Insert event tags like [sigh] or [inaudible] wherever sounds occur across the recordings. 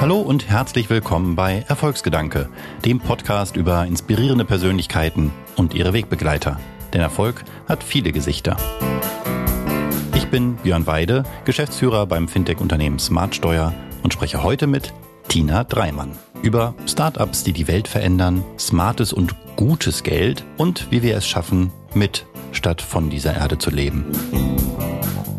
Hallo und herzlich willkommen bei Erfolgsgedanke, dem Podcast über inspirierende Persönlichkeiten und ihre Wegbegleiter. Denn Erfolg hat viele Gesichter. Ich bin Björn Weide, Geschäftsführer beim Fintech-Unternehmen Smartsteuer und spreche heute mit Tina Dreimann über Startups, die die Welt verändern, smartes und gutes Geld und wie wir es schaffen, mit statt von dieser Erde zu leben.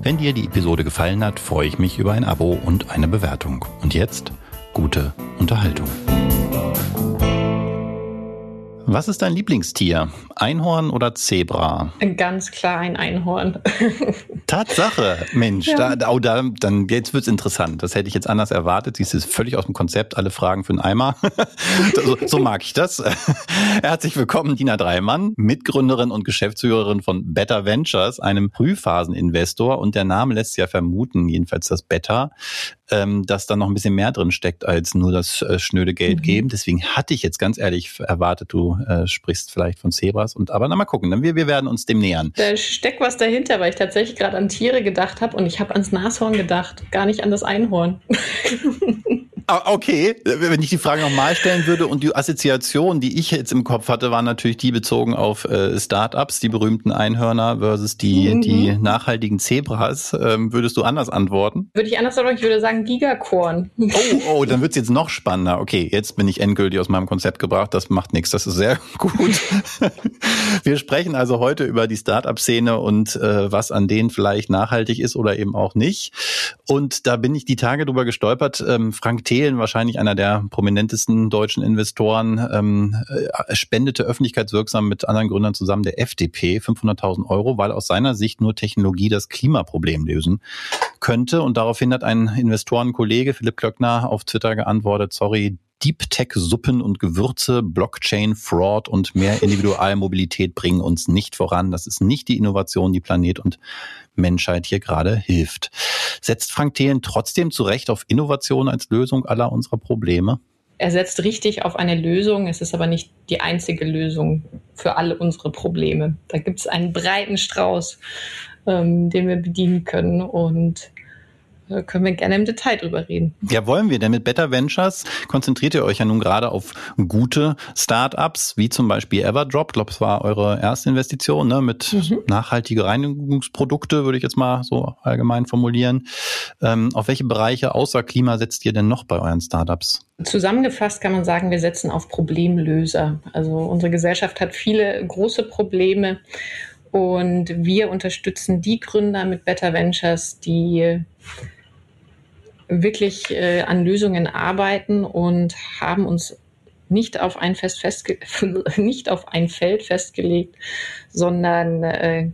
Wenn dir die Episode gefallen hat, freue ich mich über ein Abo und eine Bewertung. Und jetzt gute Unterhaltung. Was ist dein Lieblingstier? Einhorn oder Zebra? Ganz klar ein Einhorn. [laughs] Tatsache, Mensch, ja. da, oh, da, dann jetzt wird's interessant. Das hätte ich jetzt anders erwartet. Du, ist völlig aus dem Konzept, alle Fragen für einen Eimer. [laughs] so, so, mag ich das. [laughs] Herzlich willkommen, Dina Dreimann, Mitgründerin und Geschäftsführerin von Better Ventures, einem Frühphaseninvestor. Und der Name lässt ja vermuten, jedenfalls das Better, ähm, dass da noch ein bisschen mehr drin steckt als nur das äh, schnöde Geld mhm. geben. Deswegen hatte ich jetzt ganz ehrlich erwartet, du äh, sprichst vielleicht von Zebras. Und aber na mal gucken, dann wir, wir werden uns dem nähern. Da steckt was dahinter, weil ich tatsächlich gerade an Tiere gedacht habe und ich habe ans Nashorn gedacht, gar nicht an das Einhorn. [laughs] Ah, okay, wenn ich die Frage nochmal stellen würde und die Assoziation, die ich jetzt im Kopf hatte, war natürlich die bezogen auf äh, Startups, die berühmten Einhörner versus die, mhm. die nachhaltigen Zebras. Ähm, würdest du anders antworten? Würde ich anders antworten, ich würde sagen Gigakorn. Oh, [laughs] oh, dann wird's jetzt noch spannender. Okay, jetzt bin ich endgültig aus meinem Konzept gebracht. Das macht nichts, das ist sehr [laughs] gut. [laughs] Wir sprechen also heute über die Startup-Szene und äh, was an denen vielleicht nachhaltig ist oder eben auch nicht. Und da bin ich die Tage drüber gestolpert. Ähm, Frank T Thelen, wahrscheinlich einer der prominentesten deutschen Investoren, ähm, äh, spendete öffentlichkeitswirksam mit anderen Gründern zusammen der FDP 500.000 Euro, weil aus seiner Sicht nur Technologie das Klimaproblem lösen könnte. Und daraufhin hat ein Investorenkollege, Philipp Klöckner, auf Twitter geantwortet, sorry, Deep Tech Suppen und Gewürze, Blockchain Fraud und mehr Individualmobilität bringen uns nicht voran. Das ist nicht die Innovation, die Planet und Menschheit hier gerade hilft. Setzt Frank Thelen trotzdem zu Recht auf Innovation als Lösung aller unserer Probleme? Er setzt richtig auf eine Lösung. Es ist aber nicht die einzige Lösung für alle unsere Probleme. Da gibt es einen breiten Strauß, ähm, den wir bedienen können. Und können wir gerne im Detail drüber reden. Ja, wollen wir, denn mit Better Ventures konzentriert ihr euch ja nun gerade auf gute Startups, wie zum Beispiel Everdrop. Ich glaube, es war eure erste Investition, ne, mit mhm. nachhaltige Reinigungsprodukte, würde ich jetzt mal so allgemein formulieren. Ähm, auf welche Bereiche außer Klima setzt ihr denn noch bei euren Startups? Zusammengefasst kann man sagen, wir setzen auf Problemlöser. Also unsere Gesellschaft hat viele große Probleme und wir unterstützen die Gründer mit Better Ventures, die wirklich äh, an Lösungen arbeiten und haben uns nicht auf ein, Fest festge [laughs] nicht auf ein Feld festgelegt, sondern äh,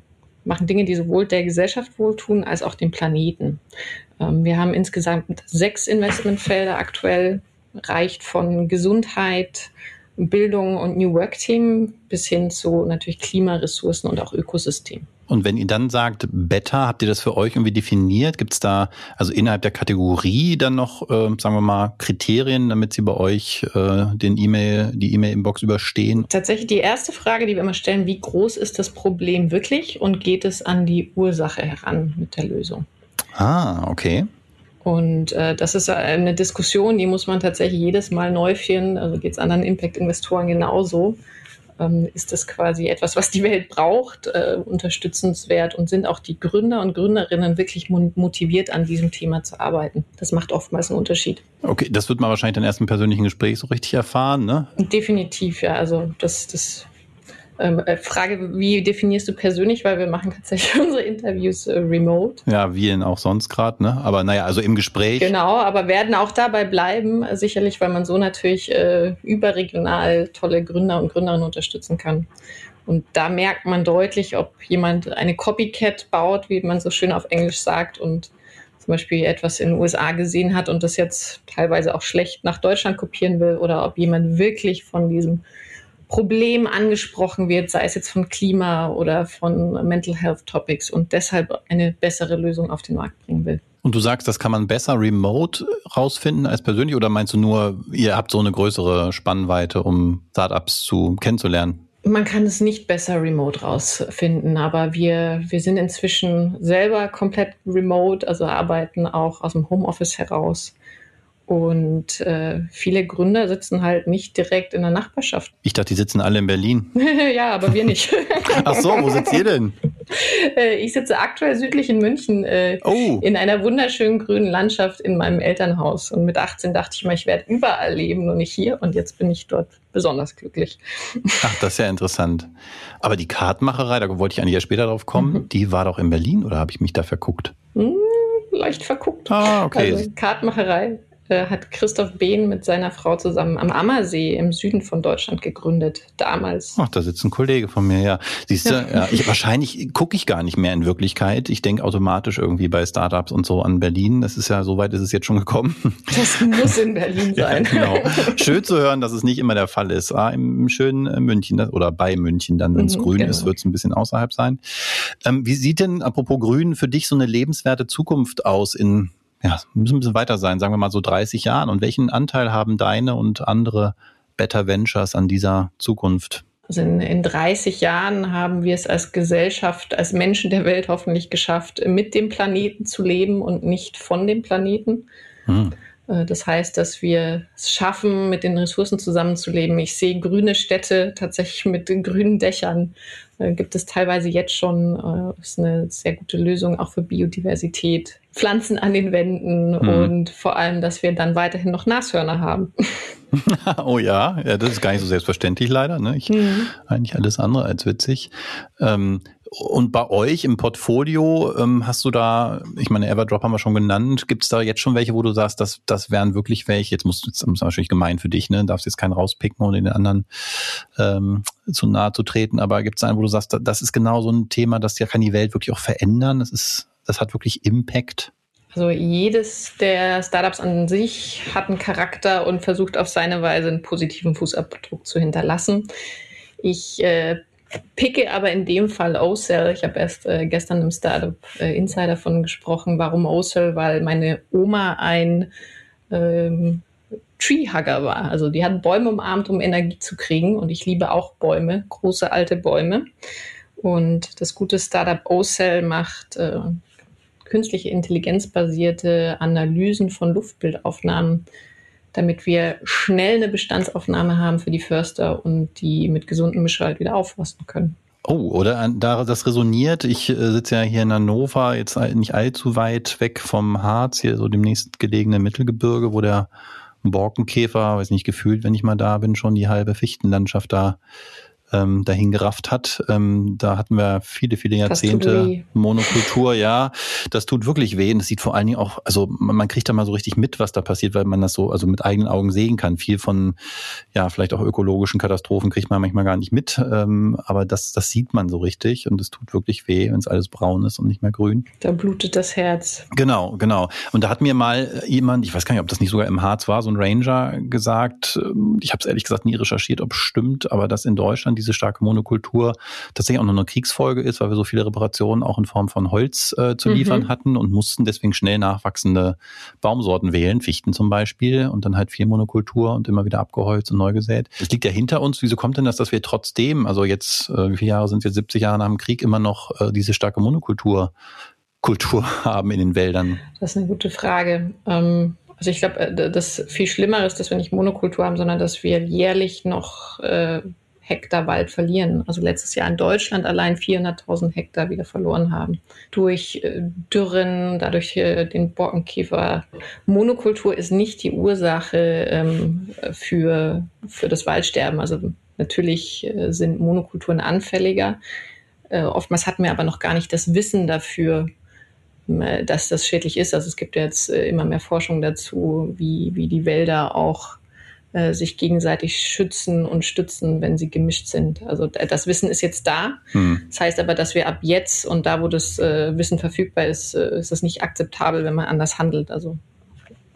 machen Dinge, die sowohl der Gesellschaft wohltun als auch dem Planeten. Ähm, wir haben insgesamt sechs Investmentfelder aktuell, reicht von Gesundheit, Bildung und New Work-Themen bis hin zu natürlich Klimaressourcen und auch Ökosystem. Und wenn ihr dann sagt Beta, habt ihr das für euch irgendwie definiert? Gibt es da also innerhalb der Kategorie dann noch, äh, sagen wir mal, Kriterien, damit sie bei euch äh, den E-Mail, die E-Mail-Inbox überstehen? Tatsächlich die erste Frage, die wir immer stellen, wie groß ist das Problem wirklich und geht es an die Ursache heran mit der Lösung? Ah, okay. Und äh, das ist eine Diskussion, die muss man tatsächlich jedes Mal neu führen. Also geht es anderen Impact-Investoren genauso ähm, ist das quasi etwas, was die Welt braucht, äh, unterstützenswert und sind auch die Gründer und Gründerinnen wirklich motiviert, an diesem Thema zu arbeiten. Das macht oftmals einen Unterschied. Okay, das wird man wahrscheinlich dann erst im persönlichen Gespräch so richtig erfahren, ne? Definitiv, ja. Also das, das Frage, wie definierst du persönlich, weil wir machen tatsächlich [laughs] unsere Interviews äh, remote. Ja, wie denn auch sonst gerade, ne? Aber naja, also im Gespräch. Genau, aber werden auch dabei bleiben, sicherlich, weil man so natürlich äh, überregional tolle Gründer und Gründerinnen unterstützen kann. Und da merkt man deutlich, ob jemand eine Copycat baut, wie man so schön auf Englisch sagt, und zum Beispiel etwas in den USA gesehen hat und das jetzt teilweise auch schlecht nach Deutschland kopieren will, oder ob jemand wirklich von diesem Problem angesprochen wird, sei es jetzt von Klima oder von Mental Health Topics und deshalb eine bessere Lösung auf den Markt bringen will. Und du sagst, das kann man besser remote rausfinden als persönlich oder meinst du nur, ihr habt so eine größere Spannweite, um Startups zu kennenzulernen? Man kann es nicht besser remote rausfinden, aber wir, wir sind inzwischen selber komplett remote, also arbeiten auch aus dem Homeoffice heraus Und äh, viele Gründer sitzen halt nicht direkt in der Nachbarschaft. Ich dachte, die sitzen alle in Berlin. [laughs] ja, aber wir nicht. [laughs] Ach so, wo sitzt ihr denn? [laughs] Äh, ich sitze aktuell südlich in München äh, oh. in einer wunderschönen grünen Landschaft in meinem Elternhaus. Und mit 18 dachte ich mal, ich werde überall leben, nur nicht hier. Und jetzt bin ich dort besonders glücklich. Ach, das ist ja interessant. Aber die Kartmacherei, da wollte ich eigentlich ja später drauf kommen, mhm. die war doch in Berlin oder habe ich mich da verguckt? Hm, leicht verguckt. Ah, okay. Also Kartmacherei hat Christoph Behn mit seiner Frau zusammen am Ammersee im Süden von Deutschland gegründet, damals. Ach, da sitzt ein Kollege von mir, ja. Siehst du, ja. ja ich, wahrscheinlich gucke ich gar nicht mehr in Wirklichkeit. Ich denke automatisch irgendwie bei Startups und so an Berlin. Das ist ja, so weit ist es jetzt schon gekommen. Das muss in Berlin [laughs] sein. ja, genau. Schön zu hören, dass es nicht immer der Fall ist. Ah, im schönen äh, München oder bei München dann, wenn es mhm, grün genau. ist, wird es ein bisschen außerhalb sein. Ähm, wie sieht denn, apropos grün, für dich so eine lebenswerte Zukunft aus in ja, müssen ein bisschen weiter sein, sagen wir mal so 30 Jahren. Und welchen Anteil haben deine und andere Better Ventures an dieser Zukunft? Also in, in 30 Jahren haben wir es als Gesellschaft, als Menschen der Welt hoffentlich geschafft, mit dem Planeten zu leben und nicht von dem Planeten. Hm. Äh, das heißt, dass wir es schaffen, mit den Ressourcen zusammenzuleben. Ich sehe grüne Städte tatsächlich mit grünen Dächern. Äh, gibt es teilweise jetzt schon. Äh, ist eine sehr gute Lösung auch für Biodiversität. Pflanzen an den Wänden mhm. und vor allem, dass wir dann weiterhin noch Nashörner haben. [laughs] oh ja, ja, das ist gar nicht so selbstverständlich leider. Ne? Ich, mhm. Eigentlich alles andere als witzig. Ähm, und bei euch im Portfolio ähm, hast du da, ich meine, Everdrop haben wir schon genannt, gibt es da jetzt schon welche, wo du sagst, das, das wären wirklich welche, jetzt musst du, das ist natürlich gemein für dich, ne? darfst jetzt keinen rauspicken und den anderen ähm, zu nahe zu treten, aber gibt es einen, wo du sagst, das ist genau so ein Thema, das ja kann die Welt wirklich auch verändern, das ist das hat wirklich Impact? Also jedes der Startups an sich hat einen Charakter und versucht auf seine Weise einen positiven Fußabdruck zu hinterlassen. Ich äh, picke aber in dem Fall OCell. Ich habe erst äh, gestern im Startup äh, Insider davon gesprochen. Warum OCell? Weil meine Oma ein ähm, Treehugger war. Also die hat Bäume umarmt, um Energie zu kriegen. Und ich liebe auch Bäume, große alte Bäume. Und das gute Startup OCell macht äh, künstliche Intelligenz basierte Analysen von Luftbildaufnahmen, damit wir schnell eine Bestandsaufnahme haben für die Förster und die mit gesundem Mischwald wieder aufforsten können. Oh, oder da das resoniert. Ich äh, sitze ja hier in Hannover, jetzt nicht allzu weit weg vom Harz, hier so dem nächstgelegenen Mittelgebirge, wo der Borkenkäfer, weiß nicht, gefühlt, wenn ich mal da bin, schon die halbe Fichtenlandschaft da ähm, dahin gerafft hat. Ähm, da hatten wir viele, viele Jahrzehnte Monokultur, ja. Das tut wirklich weh. Und es sieht vor allen Dingen auch, also man kriegt da mal so richtig mit, was da passiert, weil man das so also mit eigenen Augen sehen kann. Viel von, ja, vielleicht auch ökologischen Katastrophen kriegt man manchmal gar nicht mit. Ähm, aber das, das sieht man so richtig und es tut wirklich weh, wenn es alles braun ist und nicht mehr grün. Da blutet das Herz. Genau, genau. Und da hat mir mal jemand, ich weiß gar nicht, ob das nicht sogar im Harz war, so ein Ranger gesagt, ähm, ich habe es ehrlich gesagt nie recherchiert, ob es stimmt, aber dass in Deutschland diese starke Monokultur tatsächlich auch noch eine Kriegsfolge ist, weil wir so viele Reparationen auch in Form von Holz äh, zu liefern mhm. hatten und mussten deswegen schnell nachwachsende Baumsorten wählen, Fichten zum Beispiel, und dann halt viel Monokultur und immer wieder abgeholzt und neu gesät. Das liegt ja hinter uns. Wieso kommt denn das, dass wir trotzdem, also jetzt, äh, wie viele Jahre sind wir, 70 Jahre nach dem Krieg, immer noch äh, diese starke Monokultur Kultur [laughs] haben in den Wäldern? Das ist eine gute Frage. Ähm also ich glaube, äh, das viel Schlimmer ist, dass wir nicht Monokultur haben, sondern dass wir jährlich noch äh, Hektar Wald verlieren. Also letztes Jahr in Deutschland allein 400.000 Hektar wieder verloren haben. Durch äh, Dürren, dadurch äh, den Borkenkäfer. Monokultur ist nicht die Ursache ähm, für, für das Waldsterben. Also natürlich äh, sind Monokulturen anfälliger. Oftmals hatten wir aber noch gar nicht das Wissen dafür, dass das schädlich ist. Also es gibt jetzt immer mehr Forschung dazu, wie, wie die Wälder auch äh, sich gegenseitig schützen und stützen, wenn sie gemischt sind. Also das Wissen ist jetzt da. Hm. Das heißt aber, dass wir ab jetzt und da, wo das äh, Wissen verfügbar ist, äh, ist es nicht akzeptabel, wenn man anders handelt. Also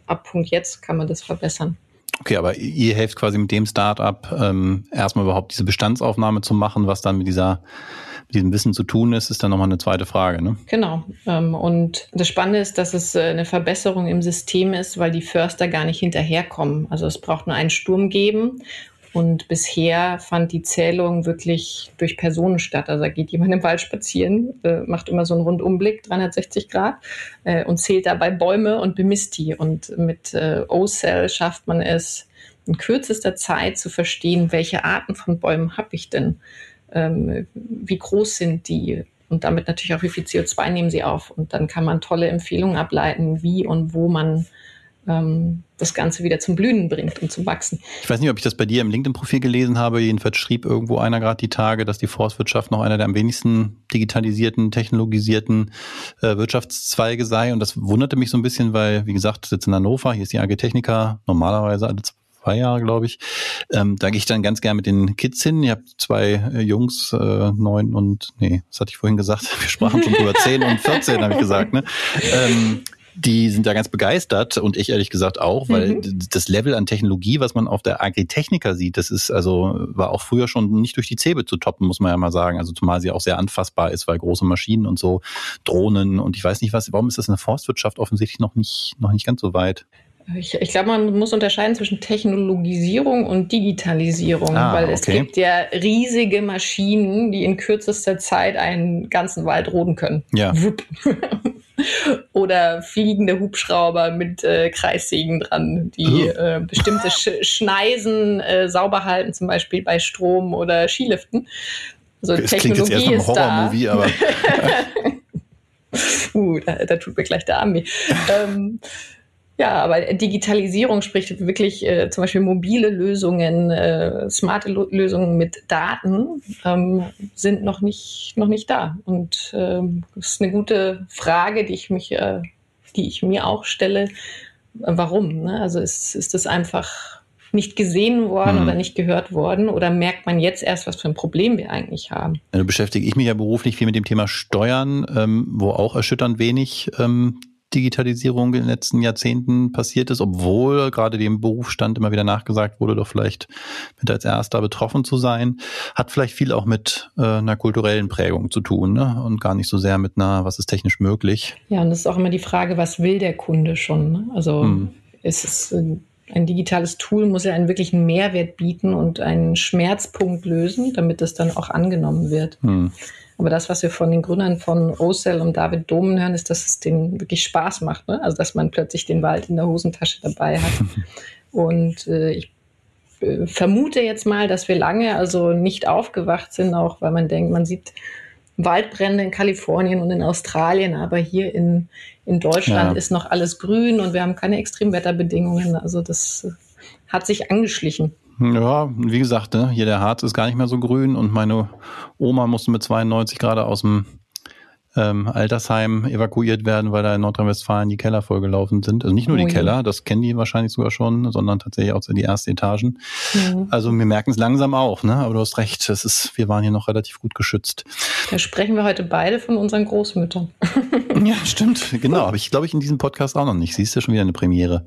ab Punkt jetzt kann man das verbessern. Okay, aber ihr helft quasi mit dem Startup ähm, erstmal überhaupt diese Bestandsaufnahme zu machen, was dann mit dieser diesem Wissen zu tun ist, ist dann nochmal eine zweite Frage. Ne? Genau. Ähm, und das Spannende ist, dass es äh, eine Verbesserung im System ist, weil die Förster gar nicht hinterherkommen. Also es braucht nur einen Sturm geben Und bisher fand die Zählung wirklich durch Personen statt. Also da geht jemand im Wald spazieren, äh, macht immer so einen Rundumblick, 360 Grad, äh, und zählt dabei Bäume und bemisst die. Und mit O-Cell schafft man es, in kürzester Zeit zu verstehen, welche Arten von Bäumen habe ich denn, ähm, wie groß sind die und damit natürlich auch, wie viel CO2 nehmen sie auf. Und dann kann man tolle Empfehlungen ableiten, wie und wo man ähm, das Ganze wieder zum Blühen bringt und zum Wachsen. Ich weiß nicht, ob ich das bei dir im LinkedIn-Profil gelesen habe. Jedenfalls schrieb irgendwo einer gerade die Tage, dass die Forstwirtschaft noch einer der am wenigsten digitalisierten, technologisierten äh, Wirtschaftszweige sei. Und das wunderte mich so ein bisschen, weil, wie gesagt, sitze in Hannover, hier ist die AG Technica normalerweise alle zwei Jahre, glaube ich. Ähm, da gehe ich dann ganz gern mit den Kids hin. Ich habe zwei äh, Jungs, äh, neun und, nee, was hatte ich vorhin gesagt? [laughs] Wir sprachen schon über [laughs] zehn und vierzehn, habe ich gesagt. Ne? Ähm, die sind da ganz begeistert und ich ehrlich gesagt auch, weil mhm. das Level an Technologie, was man auf der Agritechnica sieht, das ist also war auch früher schon nicht durch die Zähne zu toppen, muss man ja mal sagen. Also zumal sie auch sehr anfassbar ist, weil große Maschinen und so Drohnen und ich weiß nicht was. Warum ist das in der Forstwirtschaft offensichtlich noch nicht noch nicht ganz so weit? Ich, ich glaube, man muss unterscheiden zwischen Technologisierung und Digitalisierung, ah, weil okay. es gibt ja riesige Maschinen, die in kürzester Zeit einen ganzen Wald roden können. Ja. [laughs] Oder fliegende Hubschrauber mit äh, Kreissägen dran, die äh, bestimmte Sch Schneisen äh, sauber halten, zum Beispiel bei Strom oder Skiliften. Also das Technologie klingt jetzt erst nach einem Horrormovie, aber [laughs] uh, da, da, tut mir gleich der Arm weh. ähm, ja, aber Digitalisierung spricht wirklich äh, zum Beispiel mobile Lösungen, äh, smarte Lo Lösungen mit Daten ähm, sind noch nicht, noch nicht da. Und ähm, das ist eine gute Frage, die ich mich, äh, die ich mir auch stelle. Warum? Ne? Also ist, ist das einfach nicht gesehen worden mhm. oder nicht gehört worden? Oder merkt man jetzt erst, was für ein Problem wir eigentlich haben? Ja, beschäftige ich mich ja beruflich viel mit dem Thema Steuern, ähm, wo auch erschütternd wenig ähm, Digitalisierung in den letzten Jahrzehnten passiert ist, obwohl gerade dem Berufsstand immer wieder nachgesagt wurde, doch vielleicht mit als erster betroffen zu sein, hat vielleicht viel auch mit äh, einer kulturellen Prägung zu tun ne? und gar nicht so sehr mit einer, was ist technisch möglich. Ja, und das ist auch immer die Frage, was will der Kunde schon? Ne? Also hm. ist es äh, ein digitales Tool muss ja einen wirklichen Mehrwert bieten und einen Schmerzpunkt lösen, damit es dann auch angenommen wird. Hm. Aber das, was wir von den Gründern von Ocell und David Domen hören, ist, dass es denen wirklich Spaß macht. Ne? Also, dass man plötzlich den Wald in der Hosentasche dabei hat. [laughs] und äh, ich äh, vermute jetzt mal, dass wir lange also nicht aufgewacht sind, auch weil man denkt, man sieht Waldbrände in Kalifornien und in Australien, aber hier in, in Deutschland ja. ist noch alles grün und wir haben keine Extremwetterbedingungen. Also das äh, hat sich angeschlichen. Ja, wie gesagt, ne, hier der Harz ist gar nicht mehr so grün und meine Oma musste mit 92 gerade aus dem ähm, Altersheim evakuiert werden, weil da in Nordrhein-Westfalen die Keller vollgelaufen sind. Also nicht nur oh, die Keller, das kennen die wahrscheinlich sogar schon, sondern tatsächlich auch die ersten Etagen. Mhm. Also wir merken es langsam auch, ne? Aber du hast recht, es ist, wir waren hier noch relativ gut geschützt. Da sprechen wir heute beide von unseren Großmüttern. [laughs] ja, stimmt, genau. Aber ich glaube ich in diesem Podcast auch noch nicht. Siehst du schon wieder eine Premiere.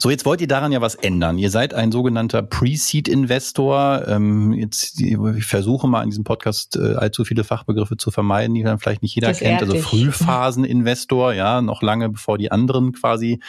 So, jetzt wollt ihr daran ja was ändern. Ihr seid ein sogenannter Pre-Seed-Investor. Ähm, jetzt ich versuche mal in diesem Podcast äh, allzu viele Fachbegriffe zu vermeiden, die dann vielleicht nicht jeder jeder kennt, also Frühphaseninvestor, ja, noch lange bevor die anderen quasi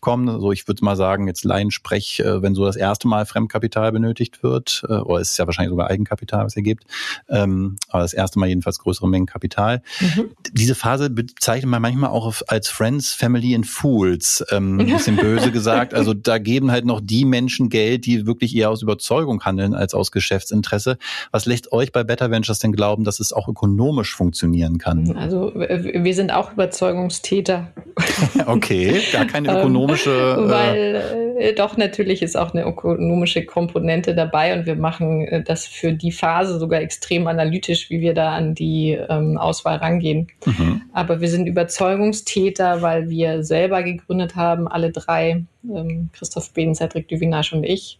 kommen. Also ich würde mal sagen, jetzt Laiensprech, äh, wenn so das erste Mal Fremdkapital benötigt wird, äh, oder es ist ja wahrscheinlich sogar Eigenkapital, was ihr gebt, ähm, aber das erste Mal jedenfalls größere Mengen Kapital. Mhm. Diese Phase bezeichnet man manchmal auch als Friends, Family and Fools, ähm, ein bisschen böse gesagt. Also da geben halt noch die Menschen Geld, die wirklich eher aus Überzeugung handeln als aus Geschäftsinteresse. Was lässt euch bei Better Ventures denn glauben, dass es auch ökonomisch funktionieren kann? Also wir sind auch Überzeugungstäter. [laughs] okay, gar keine [laughs] ähm, ökonomische. Ähm, weil äh, doch natürlich ist auch eine ökonomische Komponente dabei und wir machen äh, das für die Phase sogar extrem analytisch, wie wir da an die ähm, Auswahl rangehen. Mhm. Aber wir sind Überzeugungstäter, weil wir selber gegründet haben, alle drei, ähm, Christoph Behn, Cedric Duvinage und ich.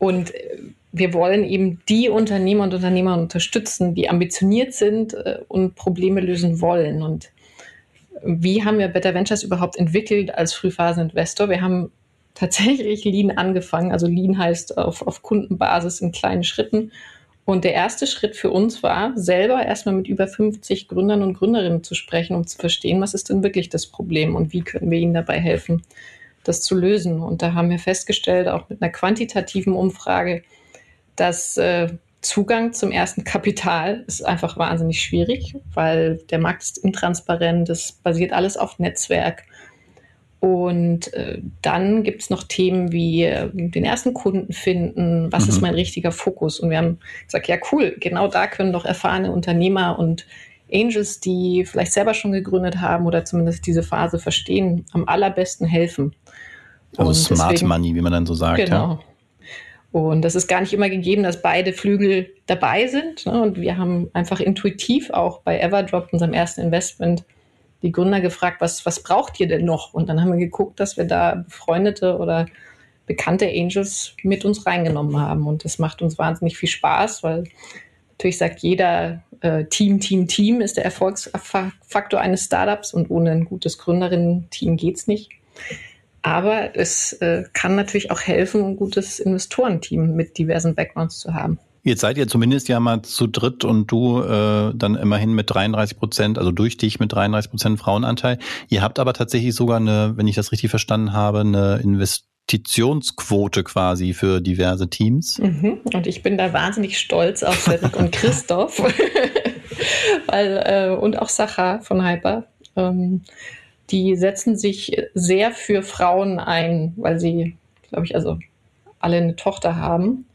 Und äh, wir wollen eben die Unternehmer und Unternehmer unterstützen, die ambitioniert sind äh, und Probleme lösen wollen. Und wie haben wir Better Ventures überhaupt entwickelt als Frühphaseninvestor? Wir haben tatsächlich Lean angefangen. Also Lean heißt auf, auf Kundenbasis in kleinen Schritten. Und der erste Schritt für uns war, selber erstmal mit über 50 Gründern und Gründerinnen zu sprechen, um zu verstehen, was ist denn wirklich das Problem und wie können wir ihnen dabei helfen, das zu lösen. Und da haben wir festgestellt, auch mit einer quantitativen Umfrage, dass äh, Zugang zum ersten Kapital ist einfach wahnsinnig schwierig, weil der Markt ist intransparent, es basiert alles auf Netzwerk. Und äh, dann gibt es noch Themen wie äh, den ersten Kunden finden, was mhm. ist mein richtiger Fokus. Und wir haben gesagt, ja cool, genau da können doch erfahrene Unternehmer und Angels, die vielleicht selber schon gegründet haben oder zumindest diese Phase verstehen, am allerbesten helfen. Also und Smart deswegen, Money, wie man dann so sagt. Genau. Ja. Und das ist gar nicht immer gegeben, dass beide Flügel dabei sind. Ne? Und wir haben einfach intuitiv auch bei Everdrop, unserem ersten Investment, die Gründer gefragt, was, was braucht ihr denn noch? Und dann haben wir geguckt, dass wir da befreundete oder bekannte Angels mit uns reingenommen haben. Und das macht uns wahnsinnig viel Spaß, weil natürlich sagt jeder, äh, Team, Team, Team ist der Erfolgsfaktor eines Startups und ohne ein gutes Gründerinnen-Team geht es nicht. Aber es äh, kann natürlich auch helfen, ein gutes Investorenteam mit diversen Backgrounds zu haben. Jetzt seid ihr zumindest ja mal zu dritt und du äh, dann immerhin mit 33 Prozent, also durch dich mit 33 Prozent Frauenanteil. Ihr habt aber tatsächlich sogar eine, wenn ich das richtig verstanden habe, eine Investitionsquote quasi für diverse Teams. Mhm. Und ich bin da wahnsinnig stolz auf Cedric und [laughs] Christoph [laughs] weil, äh, und auch Sacha von Hyper. Ähm, die setzen sich sehr für Frauen ein, weil sie, glaube ich, also alle eine Tochter haben.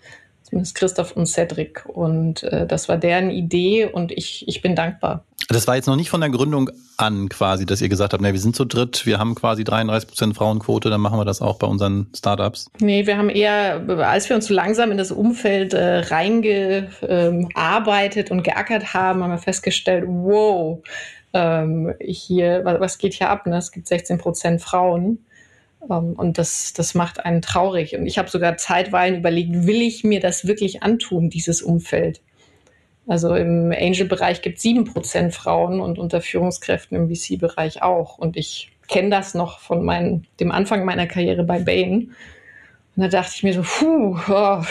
Zumindest Christoph und Cedric. Und äh, das war deren Idee und ich, ich bin dankbar. Das war jetzt noch nicht von der Gründung an quasi, dass ihr gesagt habt, na, wir sind zu dritt, wir haben quasi 33 Prozent Frauenquote, dann machen wir das auch bei unseren Startups. Nee, wir haben eher, als wir uns so langsam in das Umfeld äh, reingearbeitet ähm, und geackert haben, haben wir festgestellt, wow, ähm, hier, was, geht hier ab? Ne? Es gibt 16 Prozent Frauen. Ähm, und das, das macht einen traurig. Und ich habe sogar zeitweilig überlegt, will ich mir das wirklich antun, dieses Umfeld? Also im Angel-Bereich gibt es 7% Frauen und unter Führungskräften im VC-Bereich auch. Und ich kenne das noch von mein, dem Anfang meiner Karriere bei Bain. Und da dachte ich mir so, puh, oh,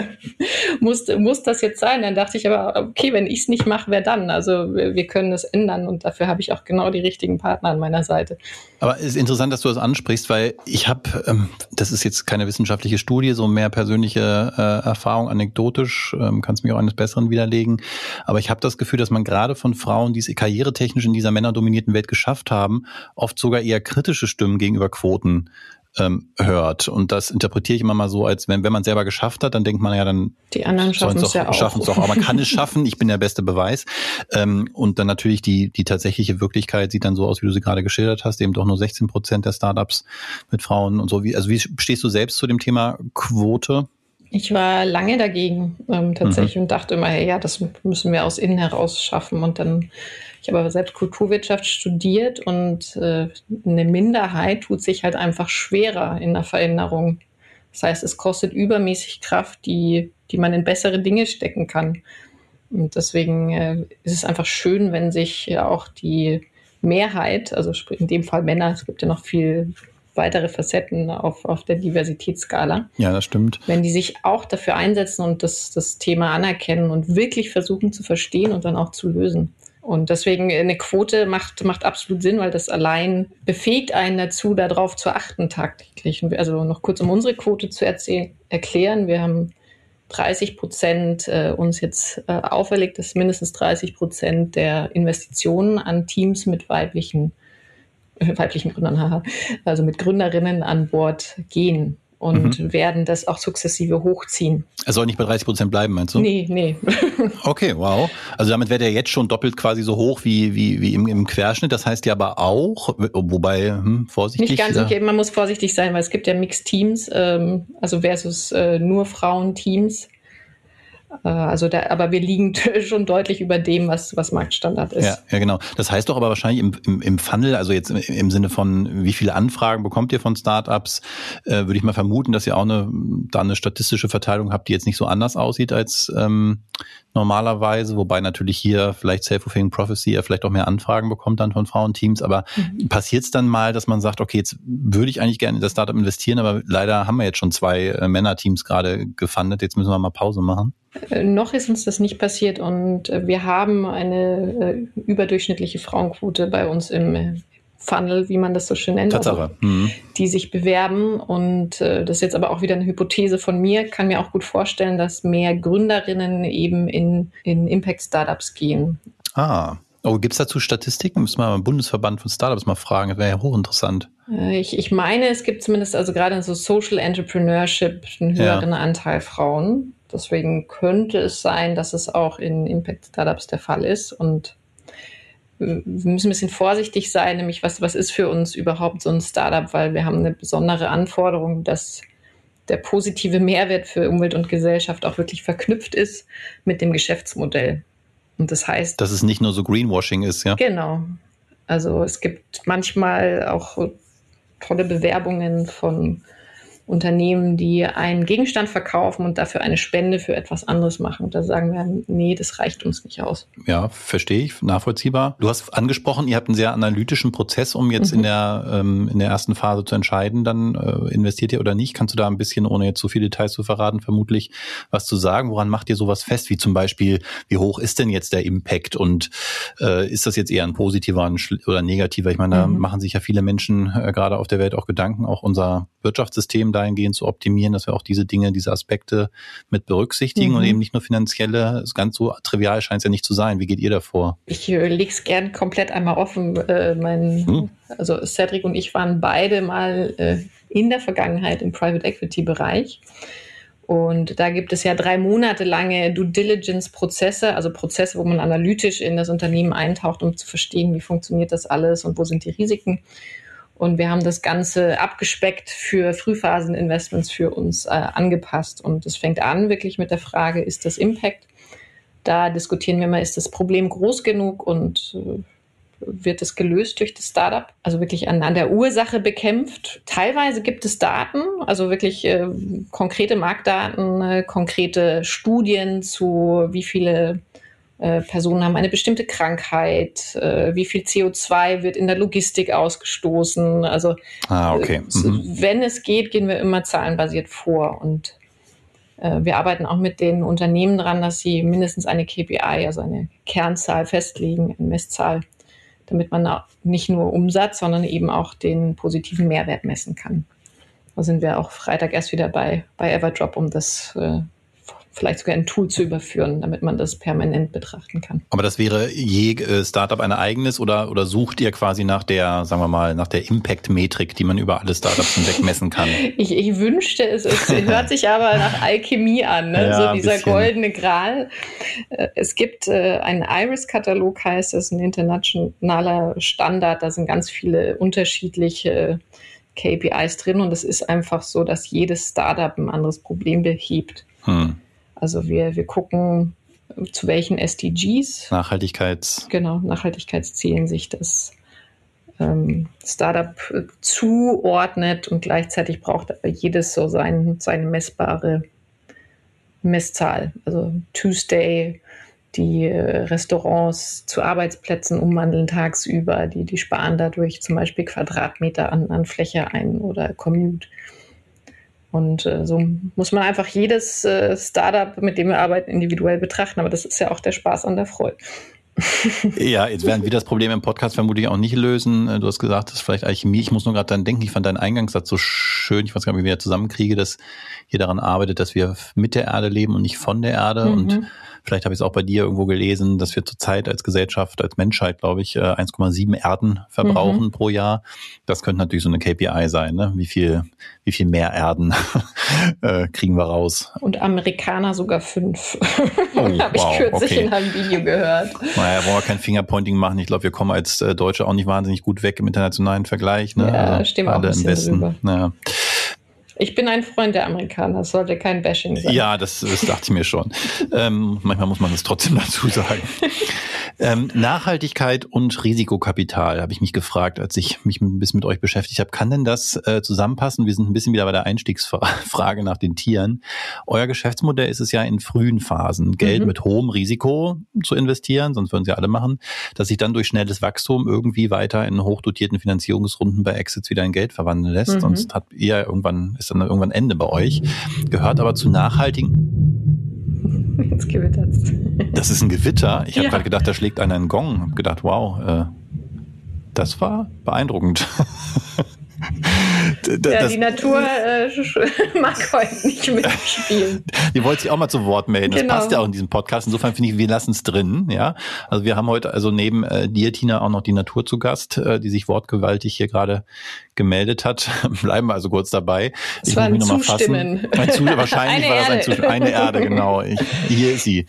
[laughs] muss, muss das jetzt sein? Dann dachte ich aber, okay, wenn ich es nicht mache, wer dann? Also wir, wir, können es ändern und dafür habe ich auch genau die richtigen Partner an meiner Seite. Aber es ist interessant, dass du das ansprichst, weil ich habe, ähm, das ist jetzt keine wissenschaftliche Studie, so mehr persönliche äh, Erfahrung, anekdotisch, ähm, kannst mich auch eines Besseren widerlegen. Aber ich habe das Gefühl, dass man gerade von Frauen, die es karrieretechnisch in dieser männerdominierten Welt geschafft haben, oft sogar eher kritische Stimmen gegenüber Quoten ähm, hört. Und das interpretiere ich immer mal so, als wenn, wenn man selber geschafft hat, dann denkt man ja dann, die anderen schaffen es ja auch. Schaffen es auch. Aber man kann es schaffen, ich bin der beste Beweis. Ähm, und dann natürlich die, die tatsächliche Wirklichkeit sieht dann so aus, wie du sie gerade geschildert hast, eben doch nur 16 Prozent der Startups mit Frauen und so. Wie, also wie stehst du selbst zu dem Thema Quote? Ich war lange dagegen ähm, tatsächlich mhm. und dachte immer, hey, ja, das müssen wir aus innen heraus schaffen. Und dann ich habe aber selbst Kulturwirtschaft studiert und äh, eine Minderheit tut sich halt einfach schwerer in der Veränderung. Das heißt, es kostet übermäßig Kraft, die, die man in bessere Dinge stecken kann. Und deswegen äh, ist es einfach schön, wenn sich ja auch die Mehrheit, also in dem Fall Männer, es gibt ja noch viel weitere Facetten auf, auf der Diversitätsskala. Ja, das stimmt. Wenn die sich auch dafür einsetzen und das, das Thema anerkennen und wirklich versuchen zu verstehen und dann auch zu lösen. Und deswegen eine Quote macht, macht absolut Sinn, weil das allein befähigt einen dazu, darauf zu achten tagtäglich. Also noch kurz, um unsere Quote zu erzählen, erklären. Wir haben 30 Prozent äh, uns jetzt äh, auferlegt, dass mindestens 30 Prozent der Investitionen an Teams mit weiblichen, äh, weiblichen Gründern, [laughs] also mit Gründerinnen an Bord gehen und mhm. werden das auch sukzessive hochziehen. Er soll nicht bei 30 Prozent bleiben, meinst du? Nee, nee. [laughs] okay, wow. Also damit wäre der jetzt schon doppelt quasi so hoch wie, wie, wie im, im Querschnitt. Das heißt ja aber auch, wobei, hm, vorsichtig. Nicht ganz okay, man muss vorsichtig sein, weil es gibt ja Mixed Teams, ähm, also versus äh, nur Frauenteams. Äh, also da, aber wir liegen [laughs] schon deutlich über dem, was, was Marktstandard ist. Ja, ja, genau. Das heißt doch aber wahrscheinlich im, im, im Funnel, also jetzt im, im Sinne von, wie viele Anfragen bekommt ihr von Startups, äh, würde ich mal vermuten, dass ihr auch eine, da eine statistische Verteilung habt, die jetzt nicht so anders aussieht als ähm, normalerweise, wobei natürlich hier vielleicht Self-Fulfilling Prophecy ja vielleicht auch mehr Anfragen bekommt dann von Frauenteams. Aber mhm. passiert es dann mal, dass man sagt, okay, jetzt würde ich eigentlich gerne in das Startup investieren, aber leider haben wir jetzt schon zwei äh, Männerteams gerade gefundet, jetzt müssen wir mal Pause machen? Äh, noch ist uns das nicht passiert und äh, wir haben eine äh, überdurchschnittliche Frauenquote bei uns im Funnel, wie man das so schön nennt, Tatsache. Mhm. die sich bewerben. Und äh, das ist jetzt aber auch wieder eine Hypothese von mir. Kann mir auch gut vorstellen, dass mehr Gründerinnen eben in, in Impact-Startups gehen. Ah, Oh, gibt es dazu Statistiken? Müssen wir beim Bundesverband von Startups mal fragen. Das wäre ja hochinteressant. Äh, ich, ich meine, es gibt zumindest also gerade in so Social Entrepreneurship einen höheren ja. Anteil Frauen. Deswegen könnte es sein, dass es auch in Impact Startups der Fall ist. Und wir müssen ein bisschen vorsichtig sein, nämlich was, was ist für uns überhaupt so ein Startup, weil wir haben eine besondere Anforderung, dass der positive Mehrwert für Umwelt und Gesellschaft auch wirklich verknüpft ist mit dem Geschäftsmodell. Und das heißt. Dass es nicht nur so Greenwashing ist, ja? Genau. Also es gibt manchmal auch tolle Bewerbungen von Unternehmen, die einen Gegenstand verkaufen und dafür eine Spende für etwas anderes machen. Und da sagen wir, nee, das reicht uns nicht aus. Ja, verstehe ich, nachvollziehbar. Du hast angesprochen, ihr habt einen sehr analytischen Prozess, um jetzt mhm. in der ähm, in der ersten Phase zu entscheiden, dann äh, investiert ihr oder nicht. Kannst du da ein bisschen, ohne jetzt zu viele Details zu verraten, vermutlich was zu sagen? Woran macht ihr sowas fest? Wie zum Beispiel, wie hoch ist denn jetzt der Impact und äh, ist das jetzt eher ein positiver oder negativer? Ich meine, da mhm. machen sich ja viele Menschen äh, gerade auf der Welt auch Gedanken, auch unser Wirtschaftssystem dahingehend zu optimieren, dass wir auch diese Dinge, diese Aspekte mit berücksichtigen mhm. und eben nicht nur finanzielle. Ganz so trivial scheint es ja nicht zu sein. Wie geht ihr davor? Ich äh, lege es gern komplett einmal offen. Äh, mein, hm? Also Cedric und ich waren beide mal äh, in der Vergangenheit im Private Equity Bereich. Und da gibt es ja drei Monate lange Due Diligence-Prozesse, also Prozesse, wo man analytisch in das Unternehmen eintaucht, um zu verstehen, wie funktioniert das alles und wo sind die Risiken. Und wir haben das Ganze abgespeckt für Frühphaseninvestments für uns äh, angepasst. Und es fängt an wirklich mit der Frage, ist das Impact? Da diskutieren wir mal, ist das Problem groß genug und äh, wird es gelöst durch das Startup? Also wirklich an, an der Ursache bekämpft. Teilweise gibt es Daten, also wirklich äh, konkrete Marktdaten, äh, konkrete Studien zu, wie viele äh, Personen haben eine bestimmte Krankheit, äh, wie viel CO2 wird in der Logistik ausgestoßen. Also ah, okay. Äh, mhm. wenn es geht, gehen wir immer zahlenbasiert vor und wir arbeiten auch mit den Unternehmen dran, dass sie mindestens eine KPI, also eine Kernzahl festlegen, eine Messzahl, damit man nicht nur Umsatz, sondern eben auch den positiven Mehrwert messen kann. Da sind wir auch Freitag erst wieder bei, bei Everdrop, um das äh, vielleicht sogar ein Tool zu überführen, damit man das permanent betrachten kann. Aber das wäre je äh, Startup ein eigenes oder, oder sucht ihr quasi nach der, sagen wir mal, nach der Impact-Metrik, die man über alle Startups hinweg messen kann? [laughs] ich, ich wünschte es, es [laughs] hört sich aber nach Alchemie an, ne? Ja, so dieser goldene Gral. Äh, es gibt äh, einen Iris-Katalog, heißt es, ein internationaler Standard, da sind ganz viele unterschiedliche KPIs drin und es ist einfach so, dass jedes Startup ein anderes Problem behebt. Hm. Also wir, wir gucken, zu welchen SDGs. Nachhaltigkeits. Genau, Nachhaltigkeitszielen sich das ähm, Startup zuordnet und gleichzeitig braucht aber jedes so sein, seine messbare Messzahl. Also Tuesday, die äh, Restaurants zu Arbeitsplätzen umwandeln tagsüber, die, die sparen dadurch zum Beispiel Quadratmeter an, an Fläche ein oder Commute. Und äh, so muss man einfach jedes äh, Startup, mit dem wir arbeiten, individuell betrachten. Aber das ist ja auch der Spaß an der Freude. [laughs] ja, jetzt werden wir das Problem im Podcast vermutlich auch nicht lösen. Äh, du hast gesagt, das ist vielleicht Alchemie. Ich muss nur gerade dann denken, ich fand deinen Eingangssatz so schön. Ich weiß gar nicht, wie wir zusammenkriege, dass ihr daran arbeitet, dass wir mit der Erde leben und nicht von der Erde. Mhm. Und Vielleicht habe ich es auch bei dir irgendwo gelesen, dass wir zurzeit als Gesellschaft, als Menschheit, glaube ich, 1,7 äh, Erden verbrauchen mhm. pro Jahr. Das könnte natürlich so eine KPI sein. Ne? Wie viel, wie viel mehr Erden [laughs] äh, kriegen wir raus? Und Amerikaner sogar fünf. [laughs] Oh, habe wow, ich kürzlich okay. in einem Video gehört. Naja, wollen wir kein Fingerpointing machen. Ich glaube, wir kommen als äh, Deutsche auch nicht wahnsinnig gut weg im internationalen Vergleich. Ne? Ja, also, stimmt auch ein bisschen im Westen. Drüber. Ja. Ich bin ein Freund der Amerikaner, das sollte kein Bashing sein. Ja, das, das dachte ich mir schon. ähm, manchmal muss man das trotzdem [laughs] dazu sagen. ähm, Nachhaltigkeit und Risikokapital habe ich mich gefragt, als ich mich ein bisschen mit euch beschäftigt habe. Kann denn das äh, zusammenpassen? Wir sind ein bisschen wieder bei der Einstiegsfrage [laughs] nach den Tieren. Euer Geschäftsmodell ist es ja in frühen Phasen, Geld mhm. mit hohem Risiko zu investieren, sonst würden sie alle machen, dass sich dann durch schnelles Wachstum irgendwie weiter in hochdotierten Finanzierungsrunden bei Exits wieder in Geld verwandeln lässt. Mhm. Sonst habt ihr irgendwann ist dann irgendwann Ende bei euch. Gehört aber zu nachhaltigen. Jetzt gewittert's. Das ist ein Gewitter. Ich habe ja. gerade gedacht, da schlägt einer einen Gong. Hab gedacht, wow. Äh, Das war beeindruckend. [laughs] ja, die Natur äh, [laughs] mag heute nicht mitspielen. Die wollte sich auch mal zu Wort melden. Das genau. passt ja auch in diesem Podcast. Insofern finde ich, wir lassen es drin. Ja, also wir haben heute also neben äh, dir, Tina, auch noch die Natur zu Gast, äh, die sich wortgewaltig hier gerade gemeldet hat. [laughs] Bleiben wir also kurz dabei. Es ich war ein Zustimmen. Ein Zu [laughs] wahrscheinlich war das ein Zustimmen. Eine Erde, genau. Ich, hier ist sie.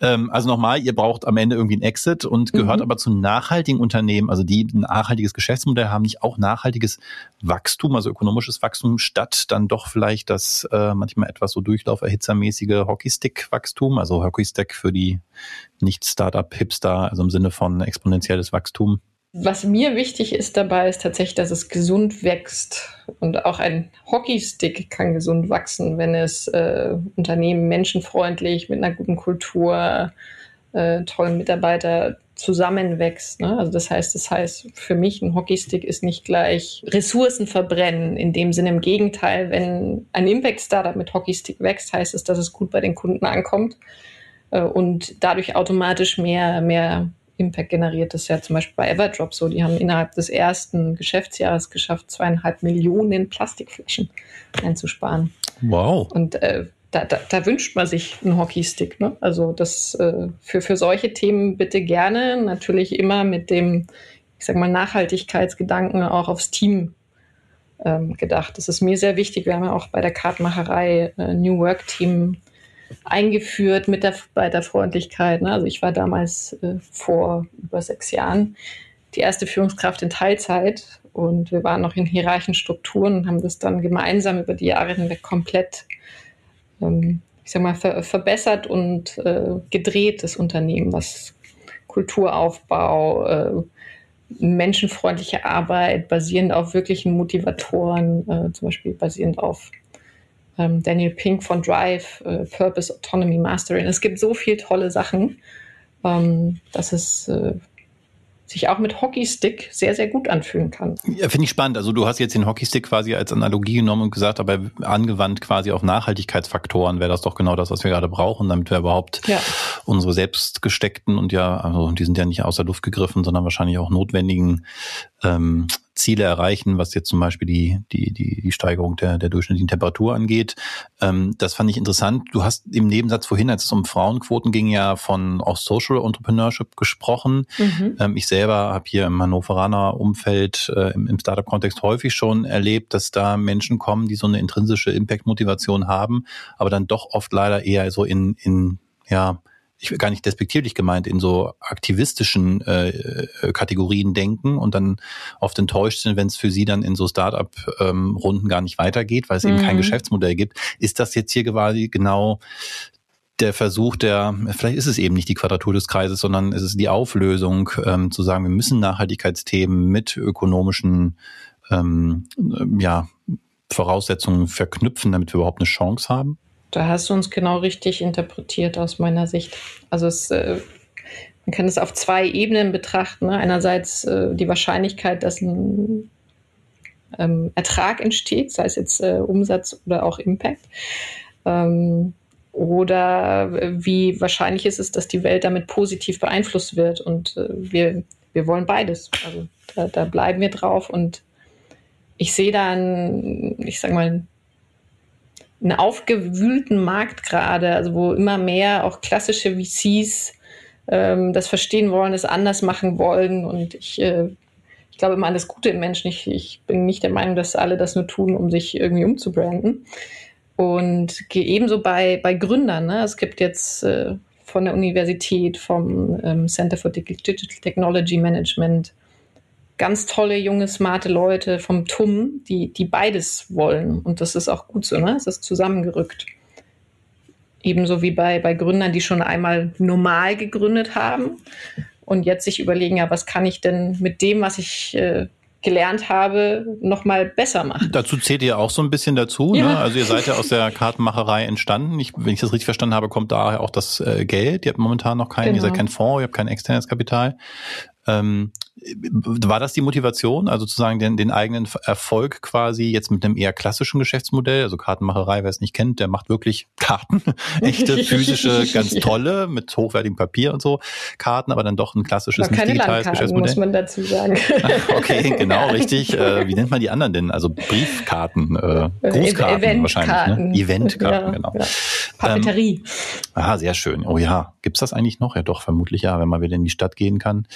Ähm, also nochmal, ihr braucht am Ende irgendwie ein Exit und gehört mhm. aber zu nachhaltigen Unternehmen, also die ein nachhaltiges Geschäftsmodell haben, nicht auch nachhaltiges Wachstum, also ökonomisches Wachstum, statt dann doch vielleicht das äh, manchmal etwas so durchlauferhitzermäßige Hockeystick-Wachstum, also Hockeystick für die nicht-Startup-Hipster, also im Sinne von exponentielles Wachstum. Was mir wichtig ist dabei, ist tatsächlich, dass es gesund wächst. Und auch ein Hockeystick kann gesund wachsen, wenn es äh, Unternehmen menschenfreundlich mit einer guten Kultur, äh, tollen Mitarbeiter zusammenwächst. Ne? Also das heißt, das heißt für mich, ein Hockeystick ist nicht gleich Ressourcen verbrennen. In dem Sinne im Gegenteil, wenn ein Impact-Startup mit Hockeystick wächst, heißt es, dass es gut bei den Kunden ankommt äh, und dadurch automatisch mehr, mehr Impact generiert. Das ist ja zum Beispiel bei Everdrop so. Die haben innerhalb des ersten Geschäftsjahres geschafft, zweieinhalb Millionen Plastikflaschen einzusparen. Wow. Und äh, da, da, da, wünscht man sich einen Hockeystick. Ne? Also das äh, für, für solche Themen bitte gerne. Natürlich immer mit dem, ich sag mal, Nachhaltigkeitsgedanken auch aufs Team ähm, gedacht. Das ist mir sehr wichtig. Wir haben ja auch bei der Kartmacherei äh, New Work Team eingeführt mit der Mitarbeiterfreundlichkeit. Ne? Also ich war damals äh, vor über sechs Jahren die erste Führungskraft in Teilzeit und wir waren noch in hierarchischen Strukturen und haben das dann gemeinsam über die Jahre hinweg komplett ähm, ich sag mal, ver verbessert und äh, gedreht, das Unternehmen, was Kulturaufbau, äh, menschenfreundliche Arbeit, basierend auf wirklichen Motivatoren, äh, zum Beispiel basierend auf ähm, Daniel Pink von Drive, äh, Purpose Autonomy Mastering. Es gibt so viele tolle Sachen, ähm, dass es äh, sich auch mit Hockeystick sehr, sehr gut anfühlen kann. Ja, finde ich spannend. Also du hast jetzt den Hockeystick quasi als Analogie genommen und gesagt, aber angewandt quasi auf Nachhaltigkeitsfaktoren wäre das doch genau das, was wir gerade brauchen, damit wir überhaupt ja. unsere selbst gesteckten und ja, also die sind ja nicht aus der Luft gegriffen, sondern wahrscheinlich auch notwendigen ähm, Ziele erreichen, was jetzt zum Beispiel die, die, die, die Steigerung der, der durchschnittlichen Temperatur angeht. Ähm, das fand ich interessant. Du hast im Nebensatz vorhin, als es um Frauenquoten ging, ja von auch Social Entrepreneurship gesprochen. Mhm. Ähm, ich selber habe hier im Hannoveraner Umfeld äh, im, im Startup-Kontext häufig schon erlebt, dass da Menschen kommen, die so eine intrinsische Impact-Motivation haben, aber dann doch oft leider eher so in, in ja, ich will gar nicht despektierlich gemeint, in so aktivistischen äh, äh, Kategorien denken und dann oft enttäuscht sind, wenn es für sie dann in so Start-up-Runden ähm, gar nicht weitergeht, weil es mhm. eben kein mhm. Geschäftsmodell gibt. Ist das jetzt hier quasi genau der Versuch der, vielleicht ist es eben nicht die Quadratur des Kreises, sondern es ist die Auflösung, ähm, zu sagen, wir müssen Nachhaltigkeitsthemen mit ökonomischen ähm, ja, Voraussetzungen verknüpfen, damit wir überhaupt eine Chance haben? Da hast du uns genau richtig interpretiert aus meiner Sicht. Also es, äh, man kann es auf zwei Ebenen betrachten. Ne? Einerseits äh, die Wahrscheinlichkeit, dass ein ähm, Ertrag entsteht, sei es jetzt äh, Umsatz oder auch Impact. Ähm, oder wie wahrscheinlich ist es, dass die Welt damit positiv beeinflusst wird. Und äh, wir, wir wollen beides. Also da, da bleiben wir drauf. Und ich sehe da einen, ich sag mal, einen aufgewühlten Markt gerade, also wo immer mehr auch klassische VCs ähm, das verstehen wollen, es anders machen wollen. Und ich, äh, ich glaube immer an das Gute im Menschen. Ich, ich bin nicht der Meinung, dass alle das nur tun, um sich irgendwie umzubranden. Und gehe ebenso bei, bei Gründern. Ne? Es gibt jetzt äh, von der Universität, vom ähm, Center for Digital Technology Management, ganz tolle, junge, smarte Leute vom TUM, die, die beides wollen. Und das ist auch gut so, ne? Es ist zusammengerückt. Ebenso wie bei, bei Gründern, die schon einmal normal gegründet haben und jetzt sich überlegen, ja, was kann ich denn mit dem, was ich äh, gelernt habe, nochmal besser machen. Dazu zählt ihr auch so ein bisschen dazu. Ne? Ja. Ne? Also ihr seid ja aus der Kartenmacherei entstanden. Ich, wenn ich das richtig verstanden habe, kommt daher auch das äh, Geld. Ihr habt momentan noch kein, genau. ihr seid genau. kein Fonds, ihr habt kein externes Kapital. Ähm, war das die Motivation, also zu sagen, den, den eigenen Erfolg quasi jetzt mit einem eher klassischen Geschäftsmodell, also Kartenmacherei, wer es nicht kennt, der macht wirklich Karten, [laughs] echte physische, ganz [laughs] tolle, mit hochwertigem Papier und so Karten, aber dann doch ein klassisches, nicht digitales Geschäftsmodell. muss man dazu sagen. okay, [laughs] genau, richtig. Äh, wie nennt man die anderen denn? Also Briefkarten, äh, Grußkarten Eventkarten. wahrscheinlich, ne? Eventkarten, ja, genau. Ja. Papeterie. Ähm, ah, sehr schön. Oh ja, gibt's das eigentlich noch? Ja, doch, vermutlich ja, wenn man wieder in die Stadt gehen kann.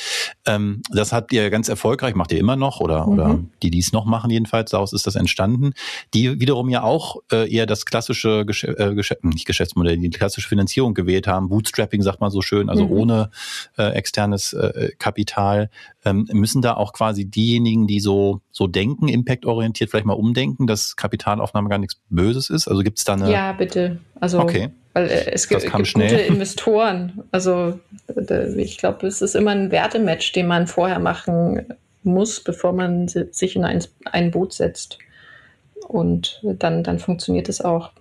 Ähm, das habt ihr ganz erfolgreich, macht ihr immer noch oder, mhm. oder die, die es noch machen jedenfalls, daraus ist das entstanden. Die wiederum ja auch äh, eher das klassische Gesch äh, Gesch nicht Geschäftsmodell, die klassische Finanzierung gewählt haben. Bootstrapping sagt man so schön, also mhm. ohne äh, externes äh, Kapital. Ähm, müssen da auch quasi diejenigen, die so, so denken, impactorientiert vielleicht mal umdenken, dass Kapitalaufnahme gar nichts Böses ist? Also gibt es da eine... Ja, bitte. Also okay. Weil äh, es gibt, gibt gute [laughs] Investoren. Also ich glaube, es ist immer ein Wertematch, den man vorher machen muss, bevor man sich in ein, ein Boot setzt. Und dann, dann funktioniert es auch.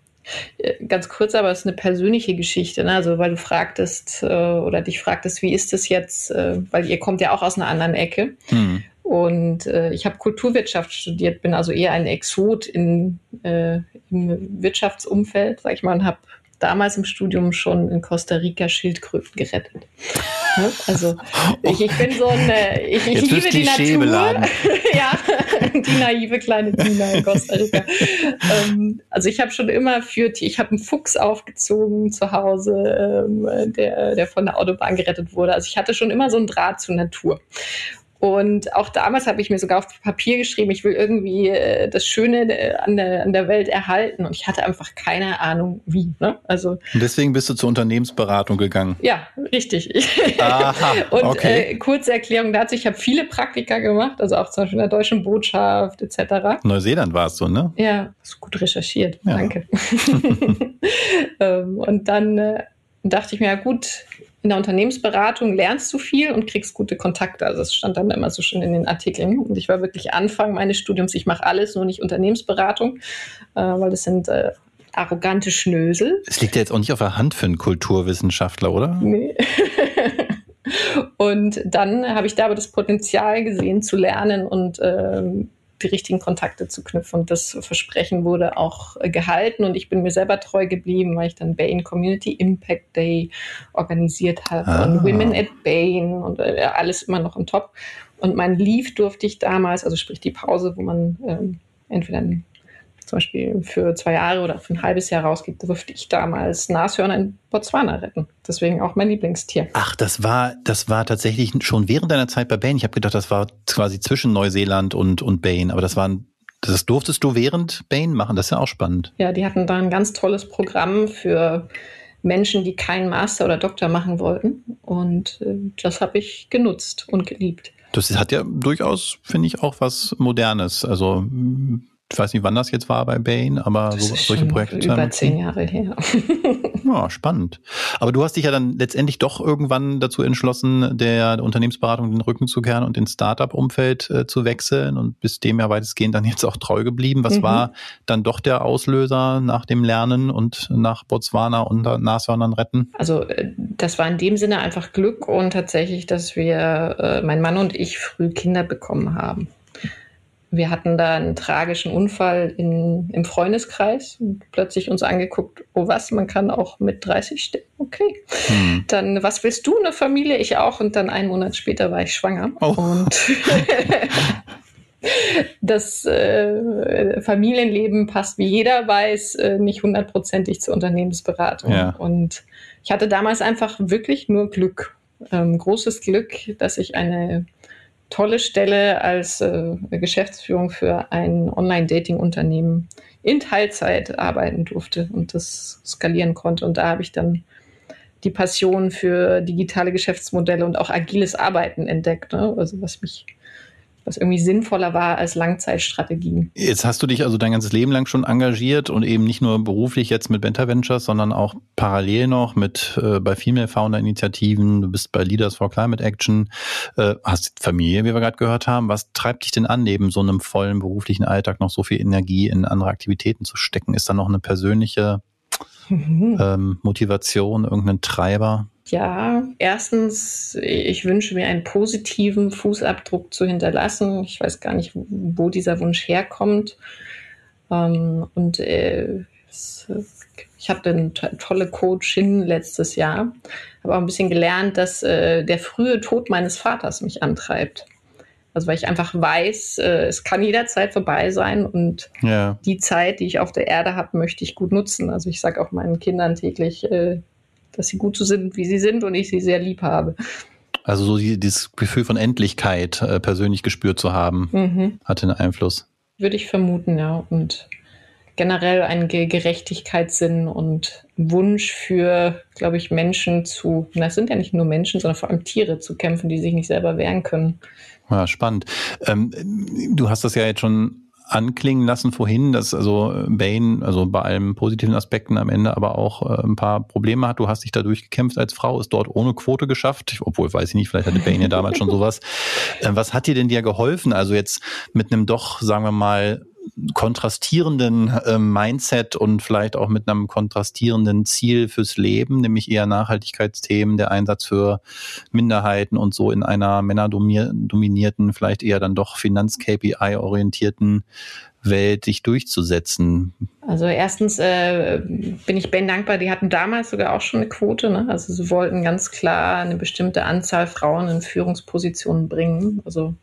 Äh, ganz kurz, aber es ist eine persönliche Geschichte, ne? also weil du fragtest äh, oder dich fragtest, wie ist es jetzt, äh, weil ihr kommt ja auch aus einer anderen Ecke. Mhm. Und äh, ich habe Kulturwirtschaft studiert, bin also eher ein Exot in, äh, im Wirtschaftsumfeld, sag ich mal, und habe damals im Studium schon in Costa Rica Schildkröten gerettet. Also ich, ich bin so ein, ich, ich liebe die Natur. [laughs] ja, die naive kleine Tina in Costa Rica. ähm, also ich habe schon immer für, ich habe einen Fuchs aufgezogen zu Hause, ähm, der, der von der Autobahn gerettet wurde. Also ich hatte schon immer so einen Draht zur Natur. Und auch damals habe ich mir sogar auf Papier geschrieben, ich will irgendwie äh, das Schöne äh, an, der, an der Welt erhalten. Und ich hatte einfach keine Ahnung, wie. Ne? Also, und deswegen bist du zur Unternehmensberatung gegangen. Ja, richtig. [laughs] Aha, und okay. äh, kurze Erklärung dazu, ich habe viele Praktika gemacht, also auch zum Beispiel in der Deutschen Botschaft etc. Neuseeland warst du, ne? Ja, hast gut recherchiert, ja. danke. [laughs] [laughs] ähm, und dann äh, dachte ich mir, ja gut, in der Unternehmensberatung lernst du viel und kriegst gute Kontakte. Also das stand dann immer so schön in den Artikeln. Und ich war wirklich Anfang meines Studiums, ich mache alles, nur nicht Unternehmensberatung, äh, weil das sind äh, arrogante Schnösel. Es liegt ja jetzt auch nicht auf der Hand für einen Kulturwissenschaftler, oder? Nee. [laughs] und dann habe ich da aber das Potenzial gesehen zu lernen und ähm, die richtigen Kontakte zu knüpfen. Und das Versprechen wurde auch äh, gehalten und ich bin mir selber treu geblieben, weil ich dann Bain Community Impact Day organisiert habe ah. und Women at Bain und äh, alles immer noch im Top. Und mein Leave durfte ich damals, also sprich die Pause, wo man ähm, entweder ein zum Beispiel für zwei Jahre oder für ein halbes Jahr rausgibt, durfte ich damals Nashörner in Botswana retten. Deswegen auch mein Lieblingstier. Ach, das war, das war tatsächlich schon während deiner Zeit bei Bain. Ich habe gedacht, das war quasi zwischen Neuseeland und, und Bain, aber das waren das durftest du während Bain machen, das ist ja auch spannend. Ja, die hatten da ein ganz tolles Programm für Menschen, die keinen Master oder Doktor machen wollten. Und äh, das habe ich genutzt und geliebt. Das hat ja durchaus, finde ich, auch was Modernes. Also ich weiß nicht, wann das jetzt war bei Bain, aber so, solche Projekte Über zehn Jahre her. [laughs] ja, spannend. Aber du hast dich ja dann letztendlich doch irgendwann dazu entschlossen, der Unternehmensberatung den Rücken zu kehren und ins Startup-Umfeld äh, zu wechseln und bist dem ja weitestgehend dann jetzt auch treu geblieben. Was mhm. war dann doch der Auslöser nach dem Lernen und nach Botswana und Nashörnern retten? Also äh, das war in dem Sinne einfach Glück und tatsächlich, dass wir, äh, mein Mann und ich, früh Kinder bekommen haben. Wir hatten da einen tragischen Unfall in, im Freundeskreis und plötzlich uns angeguckt, oh was, man kann auch mit 30 sterben. Okay. Hm. Dann, was willst du, eine Familie? Ich auch. Und dann einen Monat später war ich schwanger. Oh. Und [laughs] das äh, Familienleben passt, wie jeder weiß, äh, nicht hundertprozentig zur Unternehmensberatung. Ja. Und ich hatte damals einfach wirklich nur Glück. Ähm, großes Glück, dass ich eine tolle Stelle als äh, Geschäftsführung für ein Online-Dating-Unternehmen in Teilzeit arbeiten durfte und das skalieren konnte. Und da habe ich dann die Passion für digitale Geschäftsmodelle und auch agiles Arbeiten entdeckt, ne? also was mich was irgendwie sinnvoller war als Langzeitstrategien. Jetzt hast du dich also dein ganzes Leben lang schon engagiert und eben nicht nur beruflich jetzt mit Benta Ventures, sondern auch parallel noch mit äh, bei Female Founder Initiativen. Du bist bei Leaders for Climate Action, äh, hast Familie, wie wir gerade gehört haben. Was treibt dich denn an, neben so einem vollen beruflichen Alltag noch so viel Energie in andere Aktivitäten zu stecken? Ist da noch eine persönliche mhm. ähm, Motivation, irgendeinen Treiber? Ja, erstens, ich wünsche mir einen positiven Fußabdruck zu hinterlassen. Ich weiß gar nicht, wo dieser Wunsch herkommt. Ähm, und äh, ich hatte eine tolle Coachin letztes Jahr, habe auch ein bisschen gelernt, dass äh, der frühe Tod meines Vaters mich antreibt. Also weil ich einfach weiß, äh, es kann jederzeit vorbei sein und ja. die Zeit, die ich auf der Erde habe, möchte ich gut nutzen. Also ich sage auch meinen Kindern täglich, äh, dass sie gut so sind, wie sie sind und ich sie sehr lieb habe. Also so dieses Gefühl von Endlichkeit äh, persönlich gespürt zu haben, mhm. hatte einen Einfluss. Würde ich vermuten, ja. Und generell ein Gerechtigkeitssinn und Wunsch für, glaube ich, Menschen zu, na, es sind ja nicht nur Menschen, sondern vor allem Tiere zu kämpfen, die sich nicht selber wehren können. Ja, spannend. Ähm, du hast das ja jetzt schon anklingen lassen vorhin, dass also Bane, also bei allen positiven Aspekten am Ende aber auch äh, ein paar Probleme hat. Du hast dich da durchgekämpft als Frau, ist dort ohne Quote geschafft, obwohl weiß ich nicht, vielleicht hatte Bane ja damals schon sowas. Äh, was hat dir denn dir geholfen? Also jetzt mit einem doch, sagen wir mal, kontrastierenden äh, Mindset und vielleicht auch mit einem kontrastierenden Ziel fürs Leben, nämlich eher Nachhaltigkeitsthemen, der Einsatz für Minderheiten und so in einer männerdominierten, vielleicht eher dann doch Finanz-KPI-orientierten Welt sich durchzusetzen? Also erstens äh, bin ich Ben dankbar, die hatten damals sogar auch schon eine Quote. Ne? Also sie wollten ganz klar eine bestimmte Anzahl Frauen in Führungspositionen bringen. Also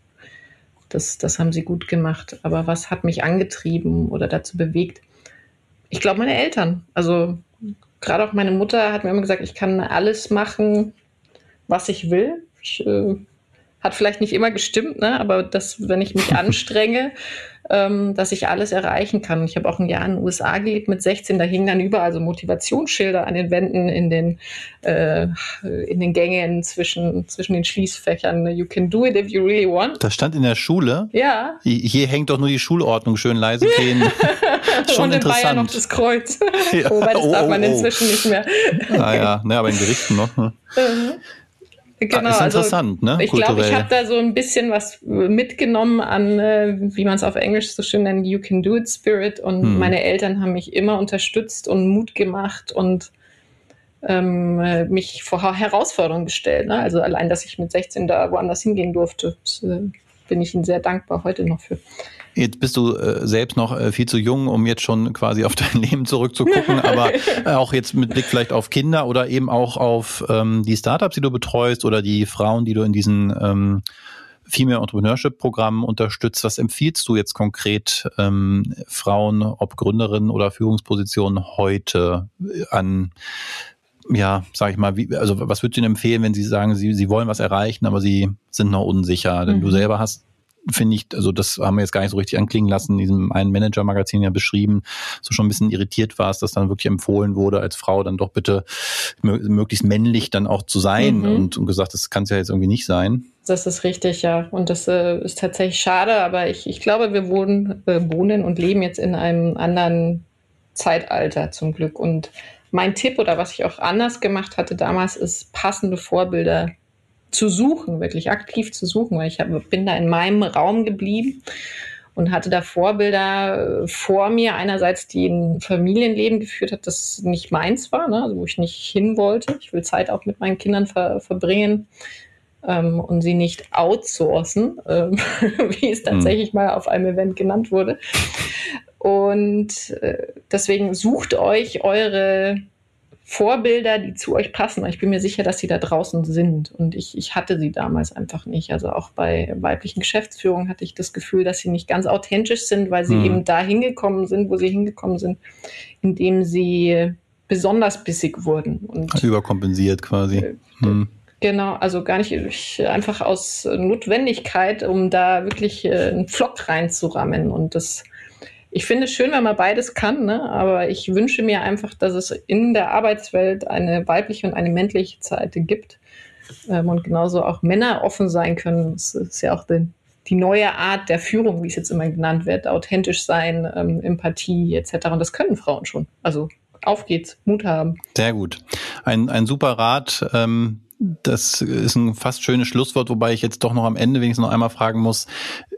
das, das haben sie gut gemacht. Aber was hat mich angetrieben oder dazu bewegt? Ich glaube, meine Eltern. Also gerade auch meine Mutter hat mir immer gesagt, ich kann alles machen, was ich will. Ich, äh, hat vielleicht nicht immer gestimmt, ne? aber das, wenn ich mich [laughs] anstrenge, ähm, dass ich alles erreichen kann. Ich habe auch ein Jahr in den USA gelebt mit 16, da hingen dann überall so Motivationsschilder an den Wänden in den, äh, in den Gängen zwischen, zwischen den Schließfächern. You can do it if you really want. Das stand in der Schule? Ja. Hier hängt doch nur die Schulordnung schön leise gehen. [laughs] Schon Und in interessant. Bayern noch das Kreuz. ja. Wobei das oh, darf man oh, oh. inzwischen nicht mehr. Naja, ne, aber in Gerichten noch. Ne? Mhm. Genau, ist also interessant, also, ne? Ich glaube, ich habe da so ein bisschen was mitgenommen an, äh, wie man es auf Englisch so schön nennt, You Can Do It Spirit. Und hm. meine Eltern haben mich immer unterstützt und Mut gemacht und ähm, äh, mich vor Herausforderungen gestellt. Ne? Also allein, dass ich mit 16 da woanders hingehen durfte, das, äh, bin ich ihnen sehr dankbar heute noch für. Jetzt bist du äh, selbst noch äh, viel zu jung, um jetzt schon quasi auf [laughs] dein Leben zurückzugucken, aber äh, auch jetzt mit Blick vielleicht auf Kinder oder eben auch auf ähm, die Startups, die du betreust oder die Frauen, die du in diesen ähm, Female Entrepreneurship Programmen unterstützt. Was empfiehlst du jetzt konkret ähm, Frauen, ob Gründerinnen oder Führungspositionen heute an ja, sag ich mal, wie, also was würdest du Ihnen empfehlen, wenn Sie sagen, Sie, Sie wollen was erreichen, aber Sie sind noch unsicher? Denn mhm. du selber hast finde ich, also das haben wir jetzt gar nicht so richtig anklingen lassen, in diesem einen Manager-Magazin ja beschrieben, so schon ein bisschen irritiert warst, dass dann wirklich empfohlen wurde, als Frau dann doch bitte möglichst männlich dann auch zu sein mhm. und, und gesagt, das kann es ja jetzt irgendwie nicht sein. Das ist richtig, ja. Und das äh, ist tatsächlich schade, aber ich, ich glaube, wir wohnen, äh, wohnen und leben jetzt in einem anderen Zeitalter zum Glück. Und mein Tipp oder was ich auch anders gemacht hatte damals, ist passende Vorbilder zu suchen, wirklich aktiv zu suchen, weil ich hab, bin da in meinem Raum geblieben und hatte da Vorbilder äh, vor mir, einerseits, die ein Familienleben geführt hat, das nicht meins war, ne, also wo ich nicht hin wollte. Ich will Zeit auch mit meinen Kindern ver verbringen ähm, und sie nicht outsourcen, äh, [laughs] wie es tatsächlich mhm. mal auf einem Event genannt wurde. Und äh, deswegen sucht euch eure Vorbilder, die zu euch passen. Ich bin mir sicher, dass sie da draußen sind. Und ich, ich hatte sie damals einfach nicht. Also auch bei weiblichen Geschäftsführungen hatte ich das Gefühl, dass sie nicht ganz authentisch sind, weil sie mhm. eben da hingekommen sind, wo sie hingekommen sind, indem sie besonders bissig wurden. Und, Überkompensiert quasi. Mhm. Genau, also gar nicht einfach aus Notwendigkeit, um da wirklich äh, einen Flock reinzurammen. Und das ich finde es schön, wenn man beides kann, ne? aber ich wünsche mir einfach, dass es in der Arbeitswelt eine weibliche und eine männliche Seite gibt ähm, und genauso auch Männer offen sein können. Das ist ja auch die, die neue Art der Führung, wie es jetzt immer genannt wird, authentisch sein, ähm, Empathie etc. Und das können Frauen schon. Also auf geht's, Mut haben. Sehr gut. Ein, ein super Rat. Ähm das ist ein fast schönes Schlusswort, wobei ich jetzt doch noch am Ende wenigstens noch einmal fragen muss,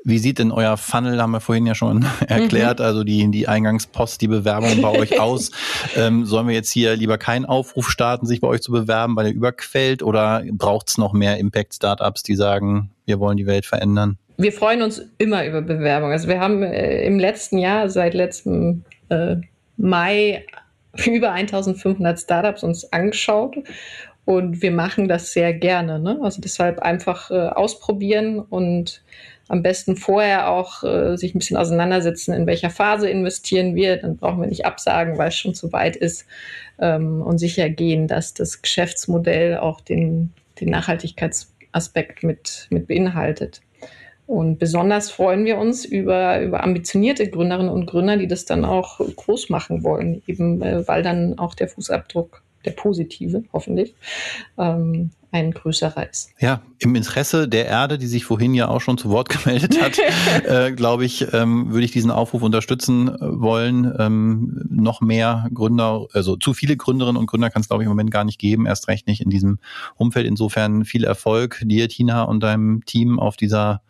Wie sieht denn euer Funnel, haben wir vorhin ja schon [laughs] erklärt, mhm. also die, die Eingangspost, die Bewerbung bei euch [laughs] aus? Ähm, sollen wir jetzt hier lieber keinen Aufruf starten, sich bei euch zu bewerben, weil er überquellt oder braucht es noch mehr Impact-Startups, die sagen, wir wollen die Welt verändern? Wir freuen uns immer über Bewerbungen. Also wir haben äh, im letzten Jahr, seit letztem äh, Mai, [laughs] über 1500 Startups uns angeschaut und wir machen das sehr gerne. Ne? Also deshalb einfach äh, ausprobieren und am besten vorher auch äh, sich ein bisschen auseinandersetzen, in welcher Phase investieren wir. Dann brauchen wir nicht absagen, weil es schon zu weit ist. Ähm, und sicher gehen, dass das Geschäftsmodell auch den, den Nachhaltigkeitsaspekt mit, mit beinhaltet. Und besonders freuen wir uns über, über ambitionierte Gründerinnen und Gründer, die das dann auch groß machen wollen, eben äh, weil dann auch der Fußabdruck der positive, hoffentlich, ähm, ein größerer ist. Ja, im Interesse der Erde, die sich vorhin ja auch schon zu Wort [laughs] gemeldet hat, [laughs] äh, glaube ich, ähm, würde ich diesen Aufruf unterstützen äh, wollen. Ähm, noch mehr Gründer, also zu viele Gründerinnen und Gründer kann es, glaube ich, im Moment gar nicht geben, erst recht nicht in diesem Umfeld. Insofern viel Erfolg dir, Tina, und deinem Team auf dieser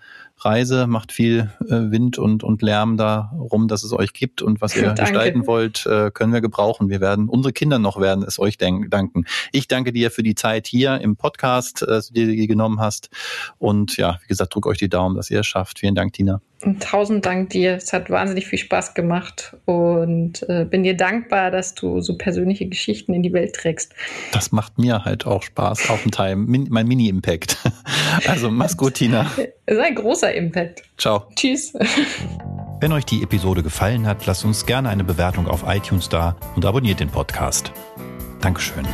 Reise, macht viel äh, Wind und, und Lärm darum, dass es euch gibt und was ihr [laughs] gestalten wollt, äh, können wir gebrauchen. Wir werden, unsere Kinder noch werden es euch danken. Ich danke dir für die Zeit hier im Podcast, äh, dass du dir genommen hast. Und ja, wie gesagt, drück euch die Daumen, dass ihr es schafft. Vielen Dank, Tina. Tausend Dank dir. Es hat wahnsinnig viel Spaß gemacht und äh, bin dir dankbar, dass du so persönliche Geschichten in die Welt trägst. Das macht mir halt auch Spaß, auf dem Teil. Min mein Mini-Impact. [laughs] Also mach's gut, Tina. Es ist ein großer Impact. Ciao. Tschüss. Wenn euch die Episode gefallen hat, lasst uns gerne eine Bewertung auf iTunes da und abonniert den Podcast. Dankeschön.